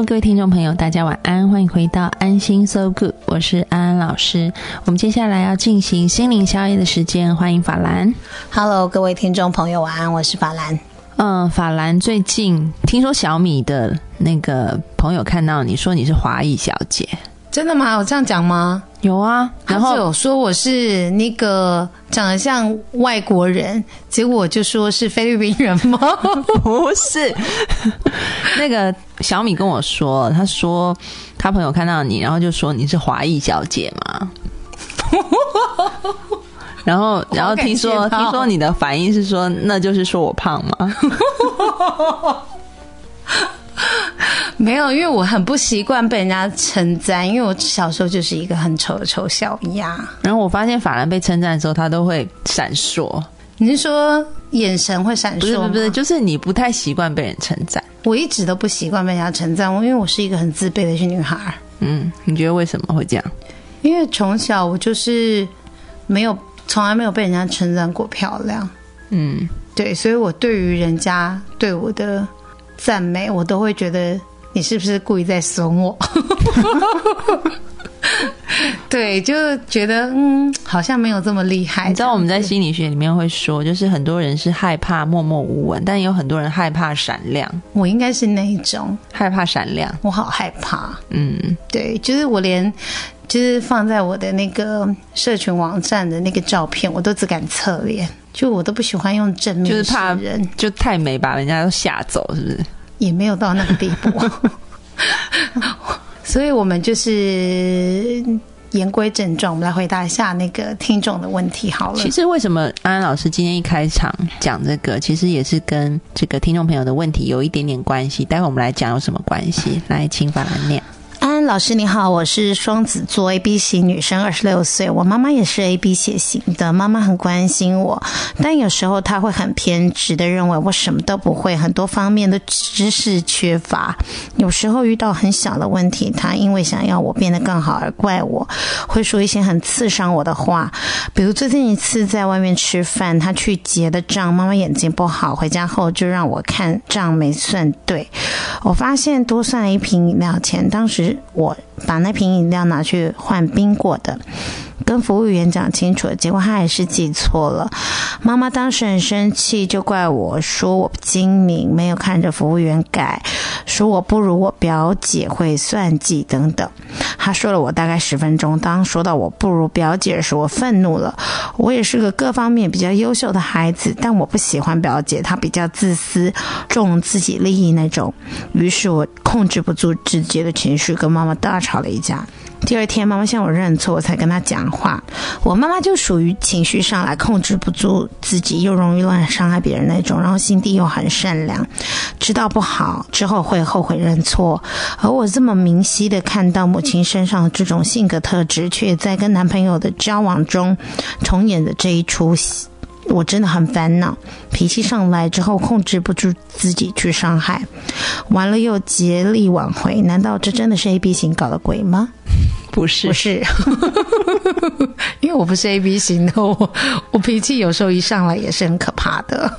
Hello，各位听众朋友，大家晚安，欢迎回到安心 So Good，我是安安老师。我们接下来要进行心灵宵夜的时间，欢迎法兰。Hello，各位听众朋友，晚安，我是法兰。嗯，法兰最近听说小米的那个朋友看到你说你是华裔小姐。真的吗？有这样讲吗？有啊，然后有说我是那个长得像外国人，结果就说是菲律宾人吗？不是，那个小米跟我说，他说他朋友看到你，然后就说你是华裔小姐嘛。然后，然后听说听说你的反应是说，那就是说我胖吗？没有，因为我很不习惯被人家称赞，因为我小时候就是一个很丑的丑小鸭。然后我发现法兰被称赞的时候，他都会闪烁。你是说眼神会闪烁？不是不是，就是你不太习惯被人称赞。我一直都不习惯被人家称赞，我因为我是一个很自卑的女孩。嗯，你觉得为什么会这样？因为从小我就是没有，从来没有被人家称赞过漂亮。嗯，对，所以我对于人家对我的赞美，我都会觉得。你是不是故意在损我？对，就觉得嗯，好像没有这么厉害。你知道我们在心理学里面会说，就是很多人是害怕默默无闻，但有很多人害怕闪亮。我应该是那一种害怕闪亮，我好害怕。嗯，对，就是我连就是放在我的那个社群网站的那个照片，我都只敢侧脸，就我都不喜欢用正面，就是怕人就太美，把人家都吓走，是不是？也没有到那个地步，所以我们就是言归正传，我们来回答一下那个听众的问题好了。其实为什么安安老师今天一开场讲这个，其实也是跟这个听众朋友的问题有一点点关系。待会我们来讲有什么关系？来，请法兰念。老师你好，我是双子座 A B 型女生，二十六岁，我妈妈也是 A B 血型的，妈妈很关心我，但有时候她会很偏执的认为我什么都不会，很多方面的知识缺乏。有时候遇到很小的问题，她因为想要我变得更好而怪我，会说一些很刺伤我的话，比如最近一次在外面吃饭，她去结的账，妈妈眼睛不好，回家后就让我看账没算对，我发现多算了一瓶饮料钱，当时。我把那瓶饮料拿去换冰过的。跟服务员讲清楚了，结果他还是记错了。妈妈当时很生气，就怪我说我不精明，没有看着服务员改，说我不如我表姐会算计等等。他说了我大概十分钟。当说到我不如表姐时，我愤怒了。我也是个各方面比较优秀的孩子，但我不喜欢表姐，她比较自私，重自己利益那种。于是我控制不住自己的情绪，跟妈妈大吵了一架。第二天，妈妈向我认错，我才跟她讲话。我妈妈就属于情绪上来控制不住自己，又容易乱伤害别人那种，然后心地又很善良，知道不好之后会后悔认错。而我这么明晰的看到母亲身上这种性格特质，却在跟男朋友的交往中重演的这一出戏。我真的很烦恼，脾气上来之后控制不住自己去伤害，完了又竭力挽回，难道这真的是 A B 型搞的鬼吗？不是，不是，因为我不是 A B 型的，我我脾气有时候一上来也是很可怕的。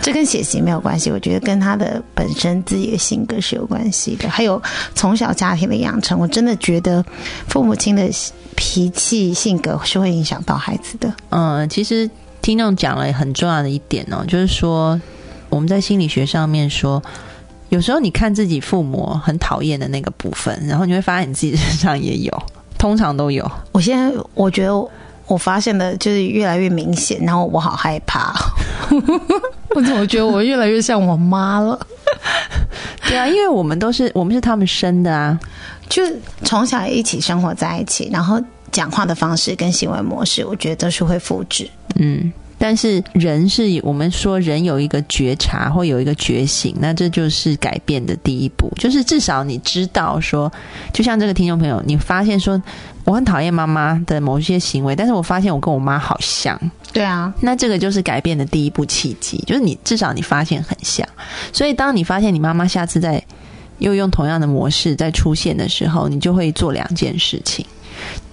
这跟血型没有关系，我觉得跟他的本身自己的性格是有关系的，还有从小家庭的养成。我真的觉得父母亲的。脾气性格是会影响到孩子的。嗯，其实听众讲了很重要的一点哦，就是说我们在心理学上面说，有时候你看自己父母很讨厌的那个部分，然后你会发现你自己身上也有，通常都有。我现在我觉得我发现的就是越来越明显，然后我好害怕。我怎么觉得我越来越像我妈了？对啊，因为我们都是我们是他们生的啊。就从小一起生活在一起，然后讲话的方式跟行为模式，我觉得都是会复制。嗯，但是人是我们说人有一个觉察或有一个觉醒，那这就是改变的第一步，就是至少你知道说，就像这个听众朋友，你发现说我很讨厌妈妈的某些行为，但是我发现我跟我妈好像，对啊，那这个就是改变的第一步契机，就是你至少你发现很像，所以当你发现你妈妈下次再又用同样的模式再出现的时候，你就会做两件事情。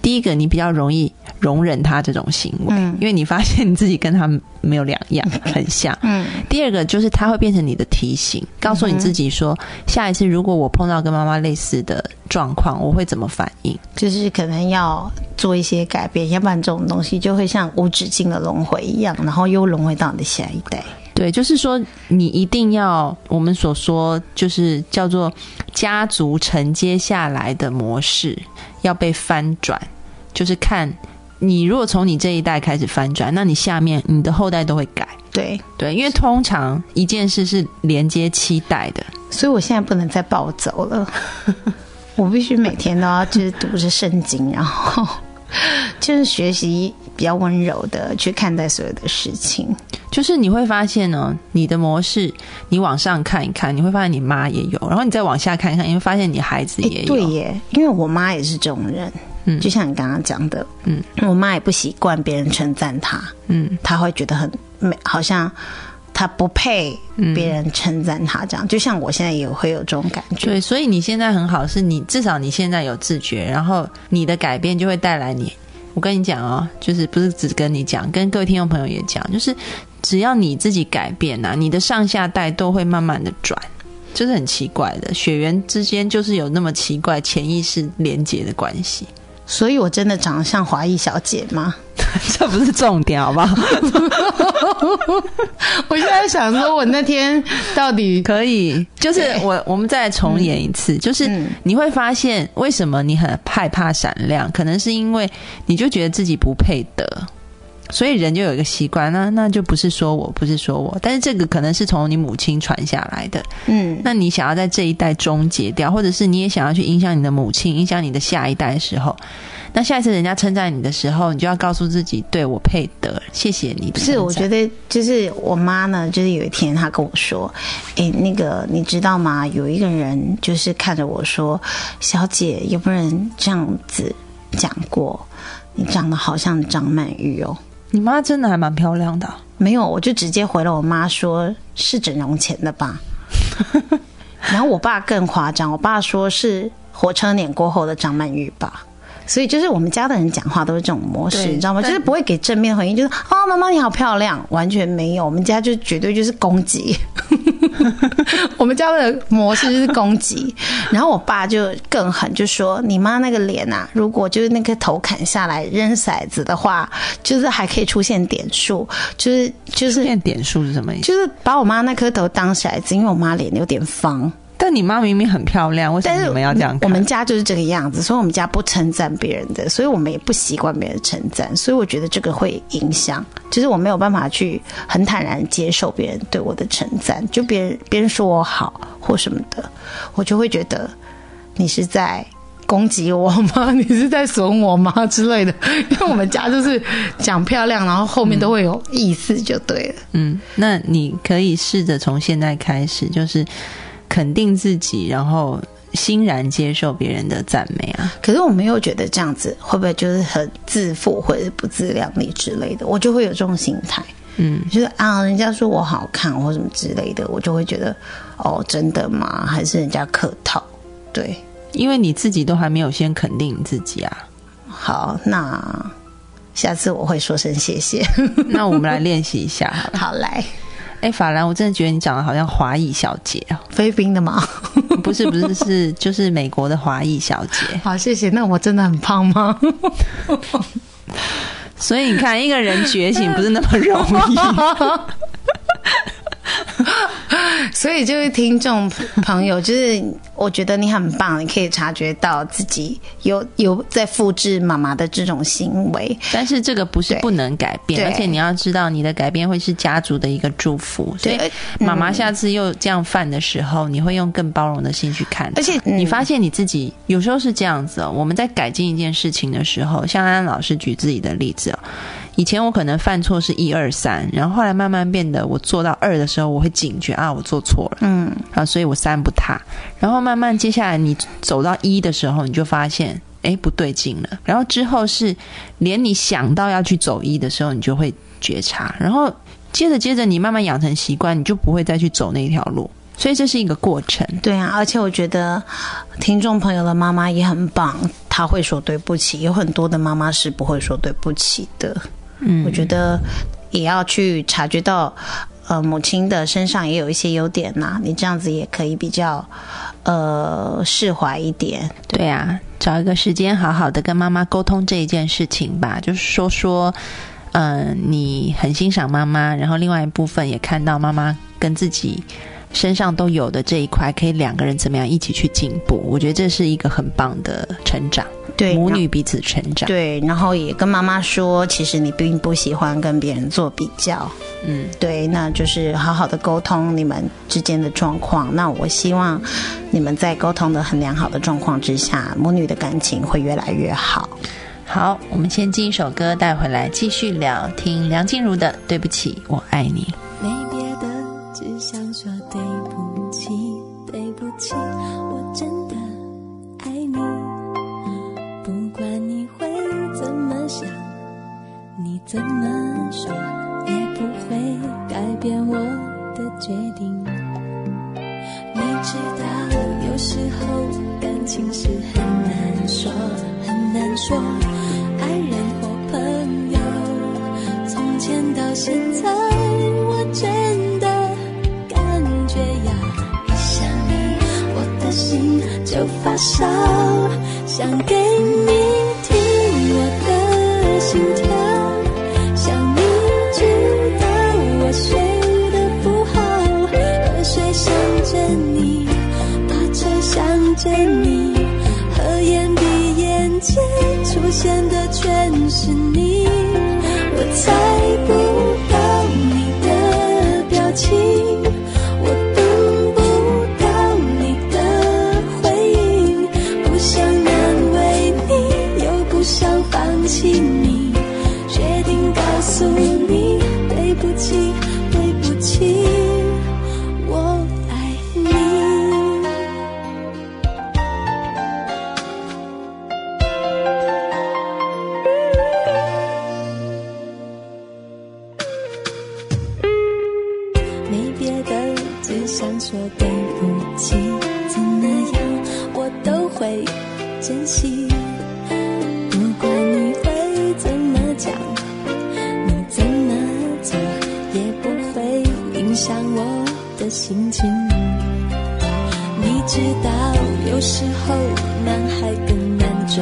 第一个，你比较容易容忍他这种行为，因为你发现你自己跟他没有两样，很像。嗯。第二个就是他会变成你的提醒，告诉你自己说，下一次如果我碰到跟妈妈类似的状况，我会怎么反应？就是可能要做一些改变，要不然这种东西就会像无止境的轮回一样，然后又轮回到你的下一代。对，就是说你一定要我们所说，就是叫做家族承接下来的模式。要被翻转，就是看你如果从你这一代开始翻转，那你下面你的后代都会改。对对，因为通常一件事是连接期待的，所以我现在不能再暴走了，我必须每天都要就是读着圣经，然后 就是学习比较温柔的去看待所有的事情。就是你会发现呢，你的模式，你往上看一看，你会发现你妈也有，然后你再往下看一看，你会发现你孩子也有。对耶，因为我妈也是这种人，嗯，就像你刚刚讲的，嗯，我妈也不习惯别人称赞她，嗯，她会觉得很没，好像她不配别人称赞她这样。就像我现在也会有这种感觉。对，所以你现在很好，是你至少你现在有自觉，然后你的改变就会带来你。我跟你讲哦，就是不是只跟你讲，跟各位听众朋友也讲，就是。只要你自己改变呐，你的上下代都会慢慢的转，就是很奇怪的。血缘之间就是有那么奇怪潜意识连接的关系。所以我真的长得像华裔小姐吗？这不是重点，好不好？我现在想说，我那天到底可以，就是我我们再重演一次，就是你会发现为什么你很害怕闪亮，可能是因为你就觉得自己不配得。所以人就有一个习惯，那那就不是说我不是说我，但是这个可能是从你母亲传下来的。嗯，那你想要在这一代终结掉，或者是你也想要去影响你的母亲，影响你的下一代的时候，那下一次人家称赞你的时候，你就要告诉自己，对我配得，谢谢你。不是，我觉得就是我妈呢，就是有一天她跟我说：“哎，那个你知道吗？有一个人就是看着我说，小姐有没有人这样子讲过？你长得好像张曼玉哦。”你妈真的还蛮漂亮的，没有，我就直接回了我妈，说是整容前的吧。然后我爸更夸张，我爸说是火车脸过后的张曼玉吧。所以就是我们家的人讲话都是这种模式，你知道吗？就是不会给正面回应，就是哦，妈妈你好漂亮，完全没有。我们家就绝对就是攻击，我们家的模式就是攻击。然后我爸就更狠，就说你妈那个脸啊，如果就是那个头砍下来扔骰子的话，就是还可以出现点数，就是就是变点数是什么意思？就是把我妈那颗头当骰子，因为我妈脸有点方。但你妈明明很漂亮，为什么你们要这样？我们家就是这个样子，所以我们家不称赞别人的，所以我们也不习惯别人称赞，所以我觉得这个会影响，就是我没有办法去很坦然接受别人对我的称赞，就别人别人说我好或什么的，我就会觉得你是在攻击我吗？你是在损我吗之类的？因为我们家就是讲漂亮，然后后面都会有意思，就对了。嗯，那你可以试着从现在开始，就是。肯定自己，然后欣然接受别人的赞美啊！可是我没有觉得这样子会不会就是很自负或者不自量力之类的，我就会有这种心态。嗯，就是啊，人家说我好看或什么之类的，我就会觉得哦，真的吗？还是人家客套？对，因为你自己都还没有先肯定你自己啊。好，那下次我会说声谢谢。那我们来练习一下，好来。哎，法兰，我真的觉得你长得好像华裔小姐啊！菲律宾的吗？不是，不是，是就是美国的华裔小姐。好，谢谢。那我真的很胖吗？所以你看，一个人觉醒不是那么容易。所以，就是听众朋友，就是我觉得你很棒，你可以察觉到自己有有在复制妈妈的这种行为，但是这个不是不能改变，而且你要知道，你的改变会是家族的一个祝福。所以，妈妈下次又这样犯的时候，你会用更包容的心去看。而且，你发现你自己有时候是这样子哦。我们在改进一件事情的时候，像安安老师举自己的例子哦。以前我可能犯错是一二三，然后后来慢慢变得，我做到二的时候，我会警觉啊，我做错了，嗯，啊，所以我三不踏。然后慢慢接下来你走到一的时候，你就发现，哎，不对劲了。然后之后是连你想到要去走一的时候，你就会觉察。然后接着接着，你慢慢养成习惯，你就不会再去走那条路。所以这是一个过程。对啊，而且我觉得听众朋友的妈妈也很棒，她会说对不起。有很多的妈妈是不会说对不起的。嗯，我觉得也要去察觉到，呃，母亲的身上也有一些优点呐。你这样子也可以比较呃释怀一点。对啊，找一个时间好好的跟妈妈沟通这一件事情吧，就是说说，嗯、你很欣赏妈妈，然后另外一部分也看到妈妈跟自己身上都有的这一块，可以两个人怎么样一起去进步。我觉得这是一个很棒的成长，对，母女彼此成长。对，然后也跟妈妈说，其实你并不喜欢跟别人做比较。嗯，对，那就是好好的沟通你们之间的状况。那我希望你们在沟通的很良好的状况之下，母女的感情会越来越好。好，我们先进一首歌带回来继续聊，听梁静茹的《对不起，我爱你》。没别的，只想怎么说，也不会改变我的决定。你知道，有时候感情是很难说，很难说，爱人或朋友。从前到现在，我真的感觉呀，一想你，我的心就发烧，想给你没别的，只想说对不起，怎么样我都会珍惜。不管你会怎么讲，你怎么做，也不会影响我的心情。你知道，有时候男孩更难琢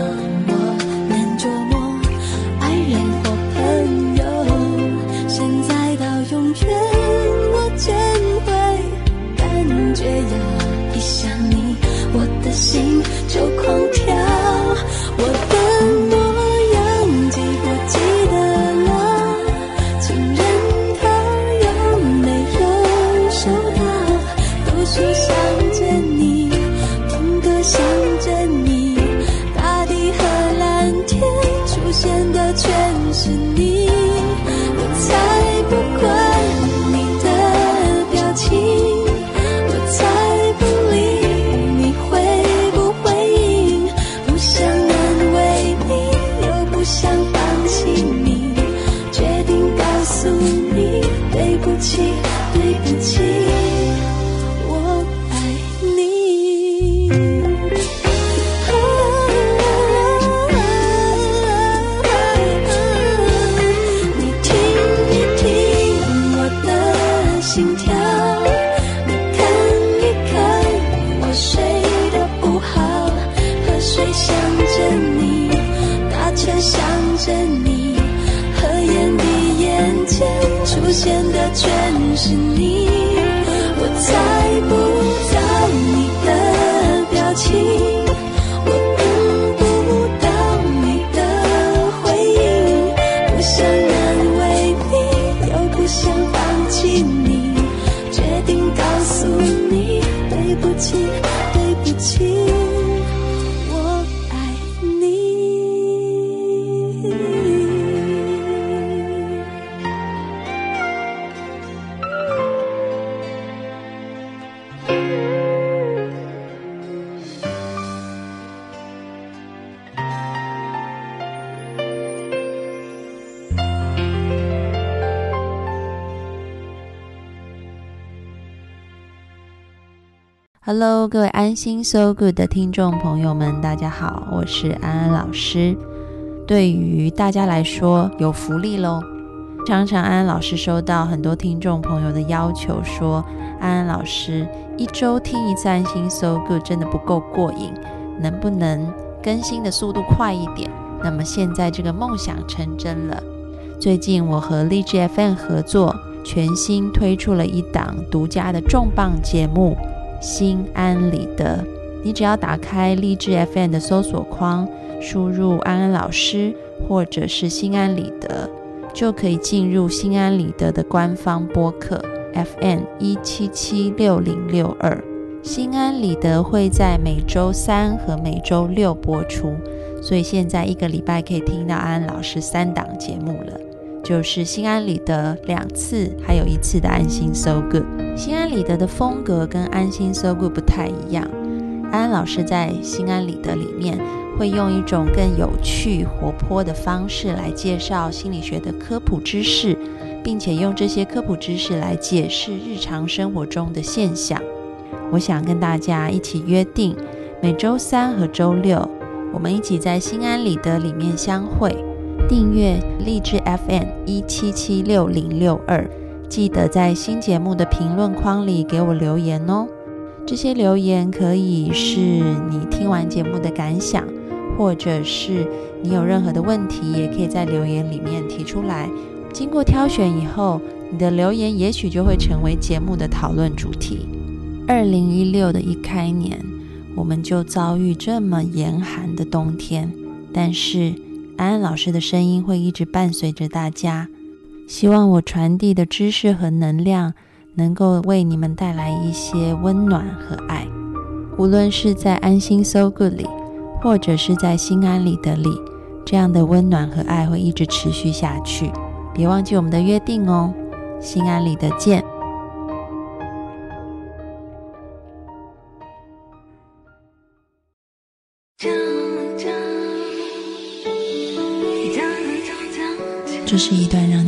Hello，各位安心 So Good 的听众朋友们，大家好，我是安安老师。对于大家来说，有福利喽！常常安安老师收到很多听众朋友的要求，说安安老师一周听一次安心 So Good 真的不够过瘾，能不能更新的速度快一点？那么现在这个梦想成真了。最近我和荔枝 FM 合作，全新推出了一档独家的重磅节目《心安理得》。你只要打开荔枝 FM 的搜索框，输入“安安老师”或者是“心安理得”，就可以进入“心安理得”的官方播客 FM 一七七六零六二。心安理得会在每周三和每周六播出，所以现在一个礼拜可以听到安安老师三档节目了。就是心安理得两次，还有一次的安心 So Good。心安理得的风格跟安心 So Good 不太一样。安安老师在心安理得里面会用一种更有趣、活泼的方式来介绍心理学的科普知识，并且用这些科普知识来解释日常生活中的现象。我想跟大家一起约定，每周三和周六，我们一起在心安理得里面相会。订阅励志 FM 一七七六零六二，记得在新节目的评论框里给我留言哦。这些留言可以是你听完节目的感想，或者是你有任何的问题，也可以在留言里面提出来。经过挑选以后，你的留言也许就会成为节目的讨论主题。二零一六的一开年，我们就遭遇这么严寒的冬天，但是。安安老师的声音会一直伴随着大家，希望我传递的知识和能量能够为你们带来一些温暖和爱。无论是在安心 So Good 里，或者是在心安理得里，这样的温暖和爱会一直持续下去。别忘记我们的约定哦，心安理得见。这是一段让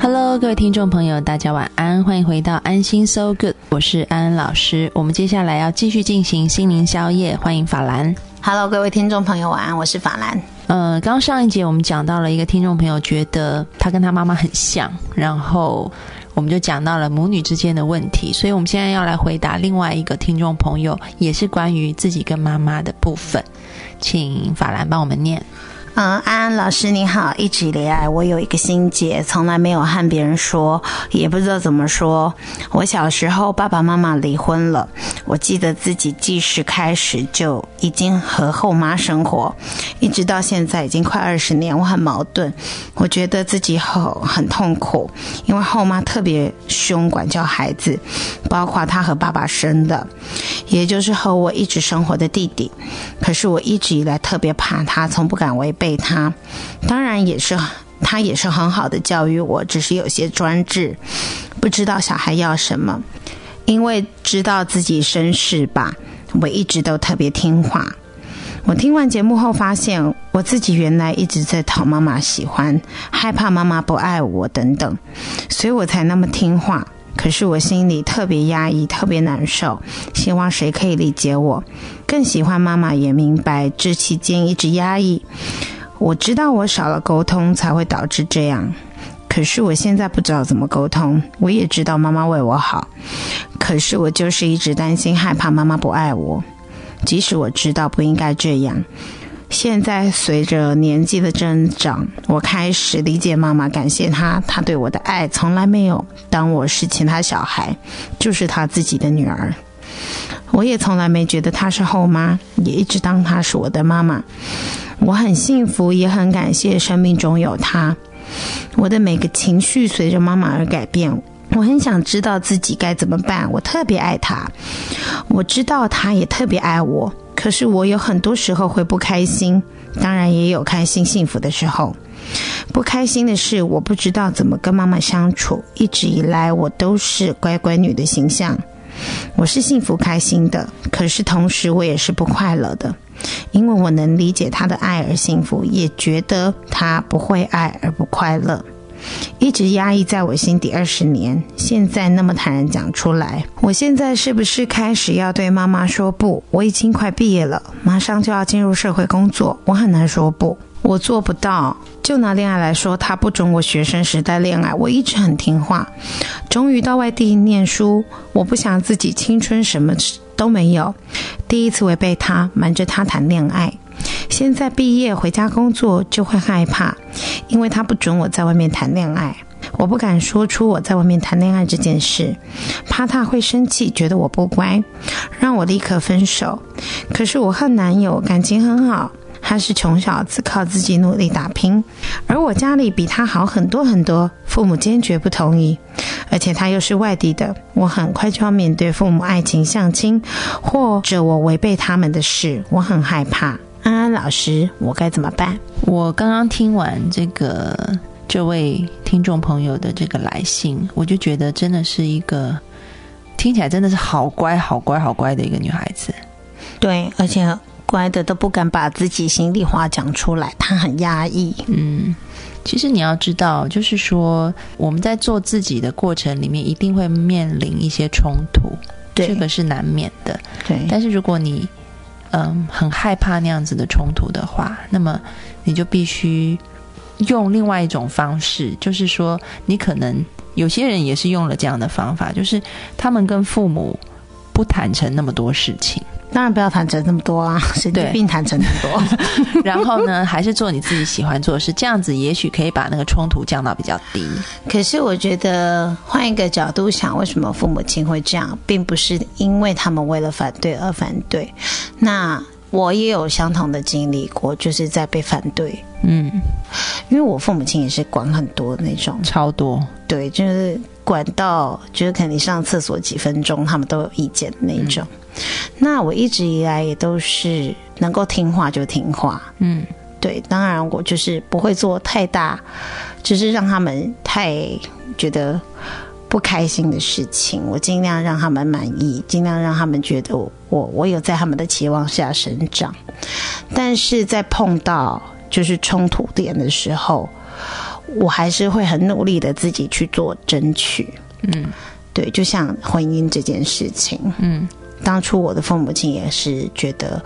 Hello，各位听众朋友，大家晚安，欢迎回到安心 So Good，我是安安老师。我们接下来要继续进行心灵宵夜，欢迎法兰。Hello，各位听众朋友，晚安，我是法兰。嗯，刚上一节我们讲到了一个听众朋友觉得他跟他妈妈很像，然后我们就讲到了母女之间的问题，所以我们现在要来回答另外一个听众朋友，也是关于自己跟妈妈的部分，请法兰帮我们念。安安老师你好，一直以来我有一个心结，从来没有和别人说，也不知道怎么说。我小时候爸爸妈妈离婚了，我记得自己记事开始就已经和后妈生活，一直到现在已经快二十年，我很矛盾。我觉得自己很很痛苦，因为后妈特别凶，管教孩子，包括她和爸爸生的，也就是和我一直生活的弟弟。可是我一直以来特别怕他，从不敢违背。他当然也是，他也是很好的教育我，只是有些专制，不知道小孩要什么。因为知道自己身世吧，我一直都特别听话。我听完节目后发现，我自己原来一直在讨妈妈喜欢，害怕妈妈不爱我等等，所以我才那么听话。可是我心里特别压抑，特别难受，希望谁可以理解我。更喜欢妈妈，也明白这期间一直压抑。我知道我少了沟通才会导致这样，可是我现在不知道怎么沟通。我也知道妈妈为我好，可是我就是一直担心害怕妈妈不爱我。即使我知道不应该这样，现在随着年纪的增长，我开始理解妈妈，感谢她，她对我的爱从来没有当我是其他小孩，就是她自己的女儿。我也从来没觉得她是后妈，也一直当她是我的妈妈。我很幸福，也很感谢生命中有她。我的每个情绪随着妈妈而改变，我很想知道自己该怎么办。我特别爱她，我知道她也特别爱我。可是我有很多时候会不开心，当然也有开心幸福的时候。不开心的是，我不知道怎么跟妈妈相处。一直以来，我都是乖乖女的形象，我是幸福开心的。可是同时，我也是不快乐的，因为我能理解他的爱而幸福，也觉得他不会爱而不快乐。一直压抑在我心底二十年，现在那么坦然讲出来，我现在是不是开始要对妈妈说不？我已经快毕业了，马上就要进入社会工作，我很难说不，我做不到。就拿恋爱来说，他不准我学生时代恋爱，我一直很听话。终于到外地念书，我不想自己青春什么都没有，第一次违背他，瞒着他谈恋爱。现在毕业回家工作就会害怕，因为他不准我在外面谈恋爱，我不敢说出我在外面谈恋爱这件事，怕他会生气，觉得我不乖，让我立刻分手。可是我和男友感情很好，他是穷小子，靠自己努力打拼，而我家里比他好很多很多，父母坚决不同意，而且他又是外地的，我很快就要面对父母爱情相亲，或者我违背他们的事，我很害怕。安安老师，我该怎么办？我刚刚听完这个这位听众朋友的这个来信，我就觉得真的是一个听起来真的是好乖、好乖、好乖的一个女孩子。对，而且乖的都不敢把自己心里话讲出来，他很压抑。嗯，其实你要知道，就是说我们在做自己的过程里面，一定会面临一些冲突，对这个是难免的。对，但是如果你嗯很害怕那样子的冲突的话，那么你就必须用另外一种方式，就是说你可能有些人也是用了这样的方法，就是他们跟父母不坦诚那么多事情，当然不要谈成那么多啊，神经病谈成那么多。然后呢，还是做你自己喜欢做的事，这样子也许可以把那个冲突降到比较低。可是我觉得换一个角度想，为什么父母亲会这样，并不是因为他们为了反对而反对。那我也有相同的经历过，就是在被反对，嗯，因为我父母亲也是管很多的那种，超多。对，就是管到就是可能你上厕所几分钟，他们都有意见的那种。那我一直以来也都是能够听话就听话，嗯。对，当然我就是不会做太大，就是让他们太觉得不开心的事情，我尽量让他们满意，尽量让他们觉得我我我有在他们的期望下生长。但是在碰到就是冲突点的时候，我还是会很努力的自己去做争取。嗯。对，就像婚姻这件事情，嗯当初我的父母亲也是觉得，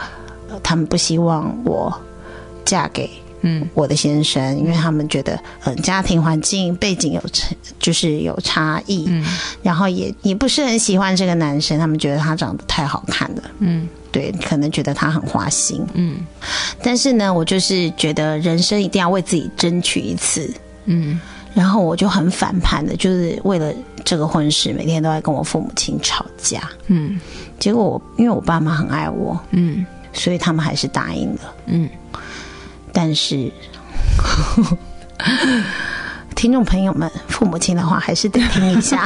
呃他们不希望我嫁给嗯。我的先生，因为他们觉得，嗯、家庭环境背景有差，就是有差异，嗯。然后也也不是很喜欢这个男生，他们觉得他长得太好看了，嗯。对，可能觉得他很花心。嗯。但是呢，我就是觉得人生一定要为自己争取一次，嗯。然后我就很反叛的，就是为了这个婚事，每天都在跟我父母亲吵架。嗯结果我因为我爸妈很爱我，嗯所以他们还是答应了。嗯，但是，听众朋友们，父母亲的话还是得听一下。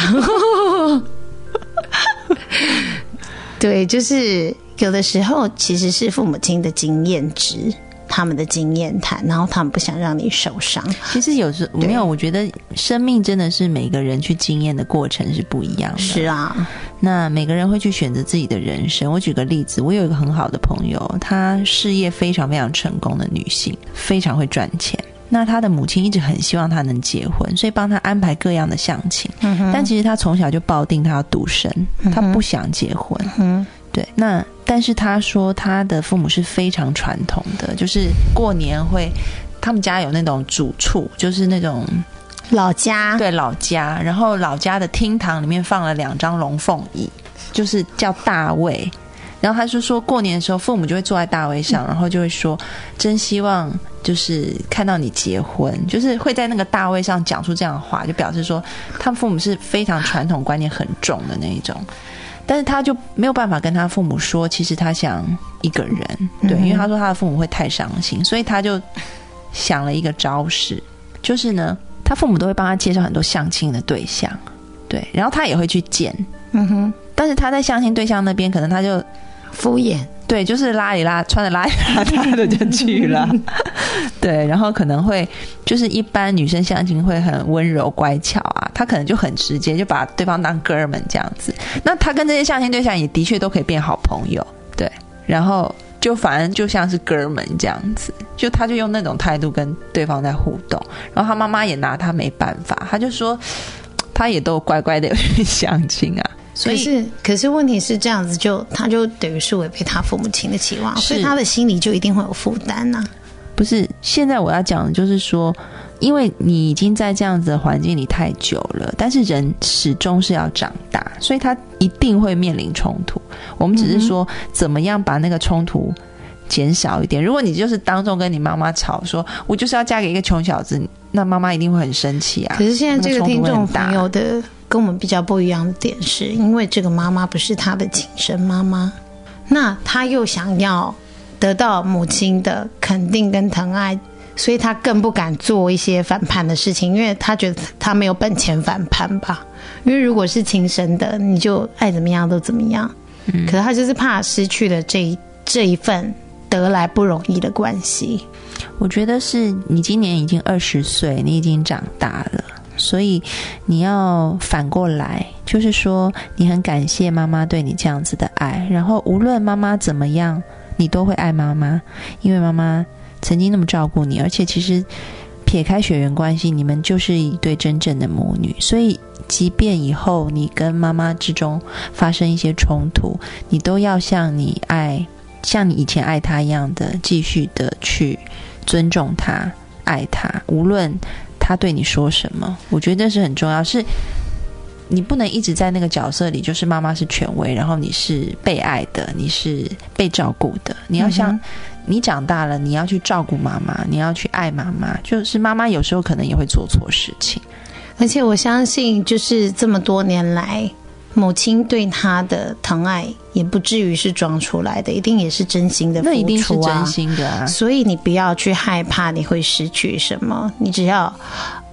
对，就是有的时候其实是父母亲的经验值，他们的经验谈，然后他们不想让你受伤。其实有时对没有，我觉得生命真的是每个人去经验的过程是不一样的。是啊，那每个人会去选择自己的人生。我举个例子，我有一个很好的朋友，她事业非常非常成功的女性，非常会赚钱。那她的母亲一直很希望她能结婚，所以帮她安排各样的相亲。嗯但其实她从小就抱定她要独身，她不想结婚。嗯对，那但是她说她的父母是非常传统的，就是过年会。他们家有那种主处，就是那种老家。对老家，然后老家的厅堂里面放了两张龙凤椅，就是叫大卫。然后他就说，过年的时候父母就会坐在大位上，然后就会说，真希望就是看到你结婚，就是会在那个大位上讲出这样的话，就表示说他父母是非常传统观念很重的那一种。但是他就没有办法跟他父母说，其实他想一个人，对，因为他说他的父母会太伤心，所以他就想了一个招式，就是呢，他父母都会帮他介绍很多相亲的对象，对，然后他也会去见，嗯哼，但是他在相亲对象那边，可能他就敷衍，对，就是拉里拉穿的拉里拉遢的就去了，对，然后可能会就是一般女生相亲会很温柔乖巧啊，他可能就很直接，就把对方当哥们这样子。那他跟这些相亲对象也的确都可以变好朋友，对，然后就反正就像是哥们这样子，就他就用那种态度跟对方在互动，然后他妈妈也拿他没办法，他就说他也都乖乖的去相亲啊，所以可是可是问题是这样子就，他就等于是违背他父母亲的期望，所以他的心里就一定会有负担呐。不是，现在我要讲的就是说，因为你已经在这样子的环境里太久了，但是人始终是要长大，所以他一定会面临冲突。我们只是说，怎么样把那个冲突减少一点。如果你就是当众跟你妈妈吵说，我就是要嫁给一个穷小子，那妈妈一定会很生气啊。可是现在这个听众朋友的跟我们比较不一样的点是，因为这个妈妈不是他的亲生妈妈，那他又想要得到母亲的肯定跟疼爱，所以他更不敢做一些反叛的事情，因为他觉得他没有本钱反叛吧。因为如果是亲生的，你就爱怎么样都怎么样。可是他就是怕失去了这一这一份得来不容易的关系。我觉得是你今年已经二十岁，你已经长大了，所以你要反过来，就是说你很感谢妈妈对你这样子的爱，然后无论妈妈怎么样，你都会爱妈妈，因为妈妈曾经那么照顾你，而且其实撇开血缘关系，你们就是一对真正的母女，所以。即便以后你跟妈妈之中发生一些冲突，你都要像你爱，像你以前爱她一样的，继续的去尊重她、爱她，无论她对你说什么，我觉得这是很重要。是你不能一直在那个角色里，就是妈妈是权威，然后你是被爱的，你是被照顾的。你要像、你长大了，你要去照顾妈妈，你要去爱妈妈。就是妈妈有时候可能也会做错事情，而且我相信，就是这么多年来，母亲对他的疼爱也不至于是装出来的，一定也是真心的付出啊。那一定是真心的啊。所以你不要去害怕你会失去什么，你只要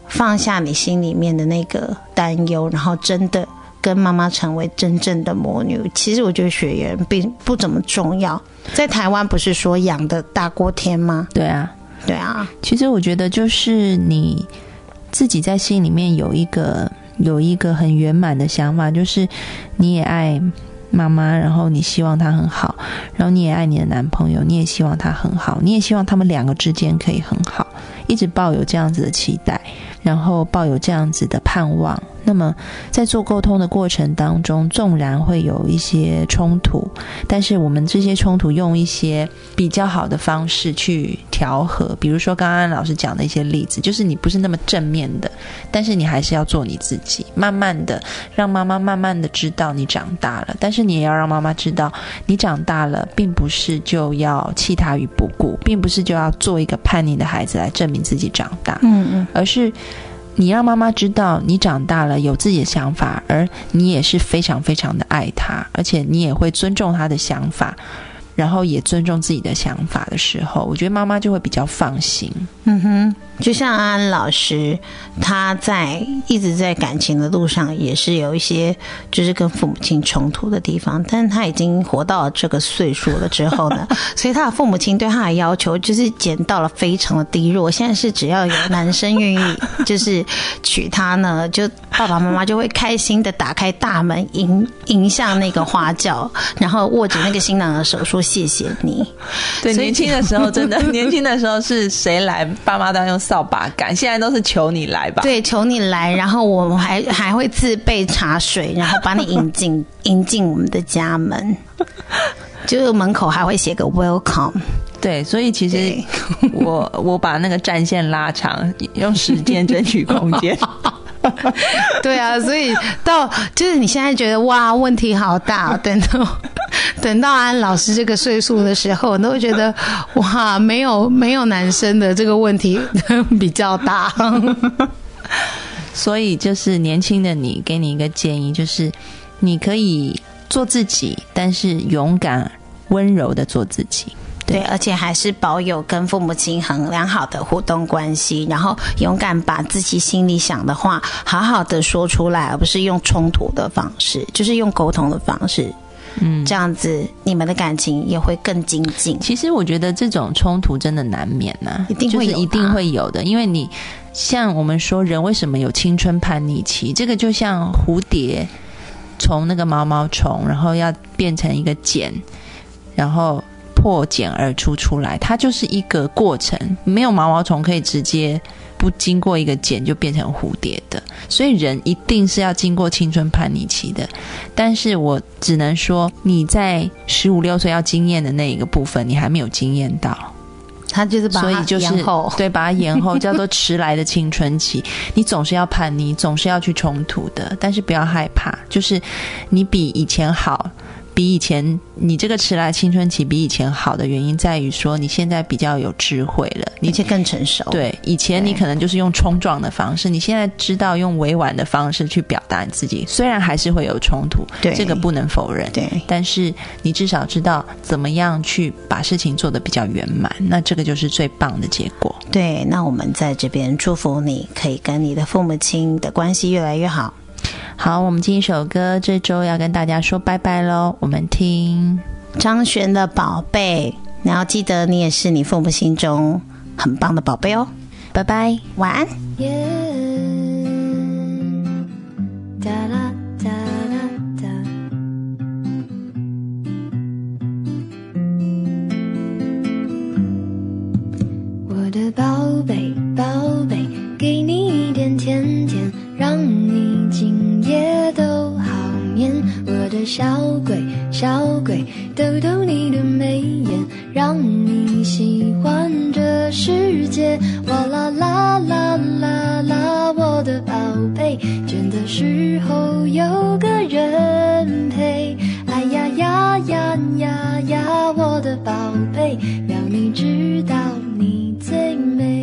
放下你心里面的那个担忧，然后真的跟妈妈成为真正的魔女。其实我觉得血缘并不怎么重要，在台湾不是说养的大过天吗？对啊，对啊，其实我觉得就是你自己在心里面有一个有一个很圆满的想法，就是你也爱妈妈，然后你希望她很好，然后你也爱你的男朋友，你也希望他很好，你也希望他们两个之间可以很好，一直抱有这样子的期待，然后抱有这样子的盼望。那么在做沟通的过程当中，纵然会有一些冲突，但是我们这些冲突用一些比较好的方式去调和，比如说刚刚老师讲的一些例子，就是你不是那么正面的，但是你还是要做你自己，慢慢的让妈妈慢慢的知道你长大了，但是你也要让妈妈知道你长大了，并不是就要弃她于不顾，并不是就要做一个叛逆的孩子来证明自己长大，嗯嗯。而是你让妈妈知道你长大了，有自己的想法，而你也是非常非常的爱她，而且你也会尊重她的想法，然后也尊重自己的想法的时候，我觉得妈妈就会比较放心。嗯哼，就像安安老师，他在一直在感情的路上也是有一些就是跟父母亲冲突的地方，但是他已经活到了这个岁数了之后呢，所以他的父母亲对他的要求就是减到了非常的低落。现在是只要有男生愿意就是娶她呢，就爸爸妈妈就会开心的打开大门迎迎向那个花轿，然后握着那个新郎的手说谢谢你。对，年轻的时候真的，年轻的时候是谁来，爸妈都要用扫把赶，现在都是求你来吧。对，求你来，然后我们还还会自备茶水，然后把你引进 引进我们的家门，就是门口还会写个 welcome。对，所以其实我我把那个战线拉长，用时间争取空间。对啊，所以到就是你现在觉得哇问题好大，等到 等到安老师这个岁数的时候，你都会觉得哇没有没有男生的这个问题 比较大。所以就是年轻的你，给你一个建议，就是你可以做自己，但是勇敢、温柔的做自己。对，而且还是保有跟父母亲很良好的互动关系，然后勇敢把自己心里想的话好好的说出来，而不是用冲突的方式，就是用沟通的方式。嗯，这样子你们的感情也会更精进。其实我觉得这种冲突真的难免呐、一定会有就是一定会有的，因为你像我们说人为什么有青春叛逆期，这个就像蝴蝶从那个毛毛虫，然后要变成一个茧，然后破茧而出出来，它就是一个过程，没有毛毛虫可以直接。不经过一个茧就变成蝴蝶的，所以人一定是要经过青春叛逆期的。但是我只能说，你在十五六岁要经验的那一个部分，你还没有经验到。他就是把它所以就是 对，把它延后，叫做迟来的青春期。你总是要叛逆，总是要去冲突的，但是不要害怕，就是你比以前好，比以前你这个迟来青春期比以前好的原因在于说，你现在比较有智慧了，你而且更成熟。对，以前你可能就是用冲撞的方式，你现在知道用委婉的方式去表达你自己，虽然还是会有冲突，对这个不能否认，对但是你至少知道怎么样去把事情做得比较圆满，那这个就是最棒的结果。对，那我们在这边祝福你，可以跟你的父母亲的关系越来越好。好，我们进一首歌，这周要跟大家说拜拜喽。我们听，张悬的宝贝，你要记得，你也是你父母心中很棒的宝贝哦。拜拜。晚安。耶，哒啦哒啦哒。我的宝贝，宝贝，给你一点甜甜，让你今夜都好眠。我的小鬼，小鬼，逗逗你的眉眼，让你喜欢这世界。哇啦啦啦啦啦，我的宝贝，倦的时候有个人陪。哎呀呀呀呀呀，我的宝贝，让你知道你最美。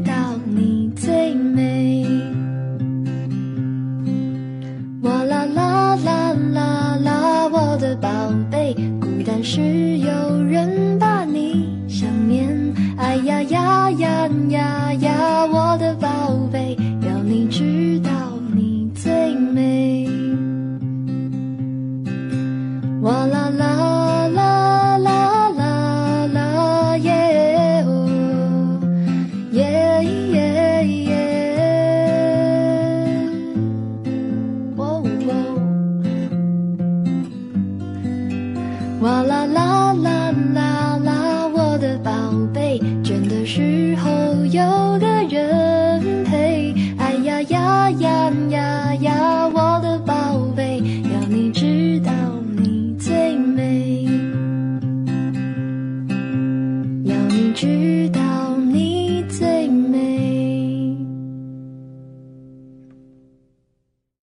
道。